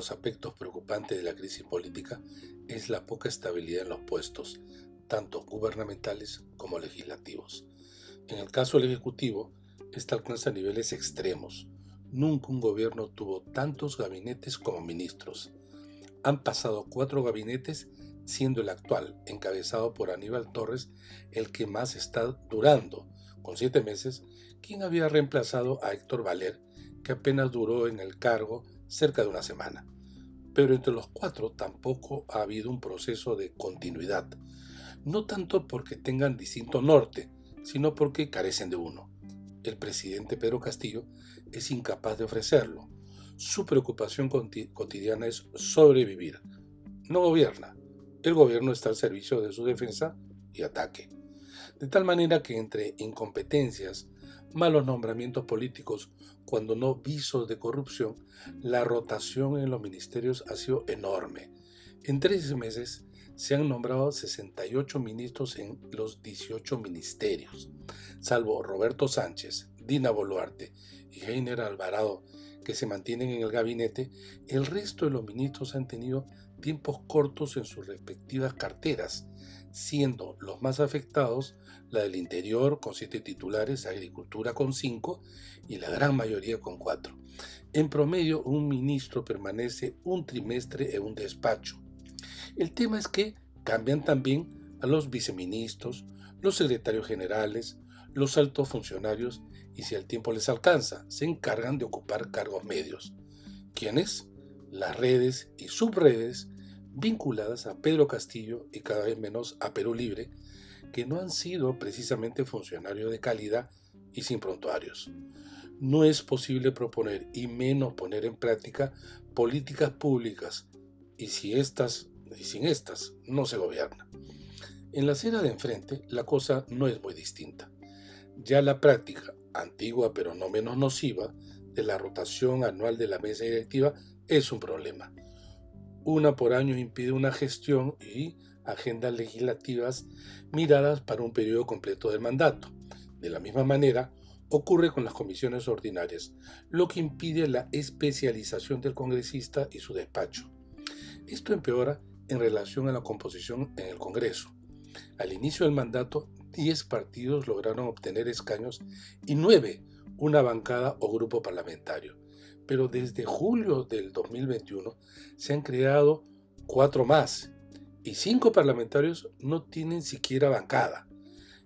los aspectos preocupantes de la crisis política es la poca estabilidad en los puestos, tanto gubernamentales como legislativos. En el caso del Ejecutivo, esta alcanza niveles extremos. Nunca un gobierno tuvo tantos gabinetes como ministros. Han pasado cuatro gabinetes, siendo el actual, encabezado por Aníbal Torres, el que más está durando, con siete meses, quien había reemplazado a Héctor Valer, que apenas duró en el cargo cerca de una semana. Pero entre los cuatro tampoco ha habido un proceso de continuidad, no tanto porque tengan distinto norte, sino porque carecen de uno. El presidente Pedro Castillo es incapaz de ofrecerlo. Su preocupación cotidiana es sobrevivir. No gobierna. El gobierno está al servicio de su defensa y ataque. De tal manera que entre incompetencias, malos nombramientos políticos, cuando no visos de corrupción, la rotación en los ministerios ha sido enorme. En tres meses se han nombrado 68 ministros en los 18 ministerios, salvo Roberto Sánchez, Dina Boluarte y Heiner Alvarado, que se mantienen en el gabinete, el resto de los ministros han tenido tiempos cortos en sus respectivas carteras, siendo los más afectados la del Interior con siete titulares, Agricultura con cinco y la gran mayoría con cuatro. En promedio, un ministro permanece un trimestre en un despacho, el tema es que cambian también a los viceministros, los secretarios generales, los altos funcionarios y si el tiempo les alcanza, se encargan de ocupar cargos medios. ¿Quiénes? Las redes y subredes vinculadas a Pedro Castillo y cada vez menos a Perú Libre, que no han sido precisamente funcionarios de calidad y sin prontuarios. No es posible proponer y menos poner en práctica políticas públicas y si estas y sin estas no se gobierna. En la acera de enfrente la cosa no es muy distinta. Ya la práctica, antigua pero no menos nociva, de la rotación anual de la mesa directiva es un problema. Una por año impide una gestión y agendas legislativas miradas para un periodo completo del mandato. De la misma manera, ocurre con las comisiones ordinarias, lo que impide la especialización del congresista y su despacho. Esto empeora en relación a la composición en el Congreso. Al inicio del mandato, 10 partidos lograron obtener escaños y 9 una bancada o grupo parlamentario. Pero desde julio del 2021 se han creado 4 más y 5 parlamentarios no tienen siquiera bancada.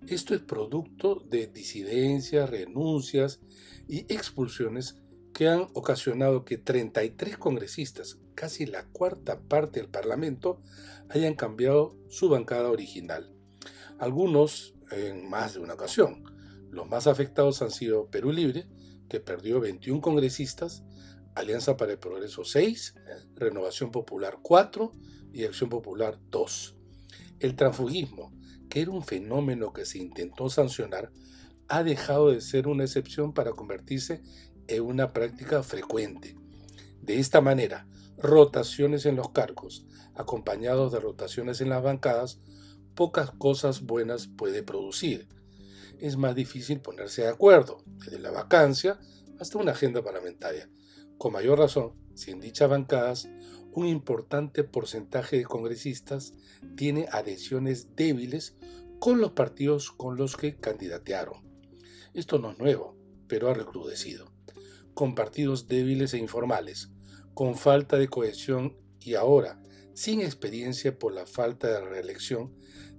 Esto es producto de disidencias, renuncias y expulsiones que han ocasionado que 33 congresistas, casi la cuarta parte del Parlamento, hayan cambiado su bancada original. Algunos en más de una ocasión. Los más afectados han sido Perú Libre, que perdió 21 congresistas, Alianza para el Progreso 6, Renovación Popular 4 y Acción Popular 2. El transfugismo, que era un fenómeno que se intentó sancionar, ha dejado de ser una excepción para convertirse es una práctica frecuente. De esta manera, rotaciones en los cargos, acompañados de rotaciones en las bancadas, pocas cosas buenas puede producir. Es más difícil ponerse de acuerdo, desde la vacancia hasta una agenda parlamentaria. Con mayor razón, si en dichas bancadas un importante porcentaje de congresistas tiene adhesiones débiles con los partidos con los que candidatearon. Esto no es nuevo, pero ha recrudecido con partidos débiles e informales, con falta de cohesión y ahora, sin experiencia por la falta de reelección,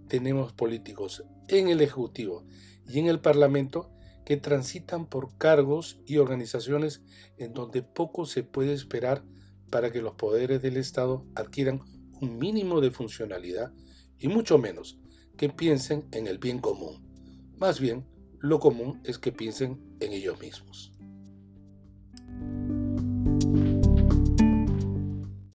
tenemos políticos en el Ejecutivo y en el Parlamento que transitan por cargos y organizaciones en donde poco se puede esperar para que los poderes del Estado adquieran un mínimo de funcionalidad y mucho menos que piensen en el bien común. Más bien, lo común es que piensen en ellos mismos.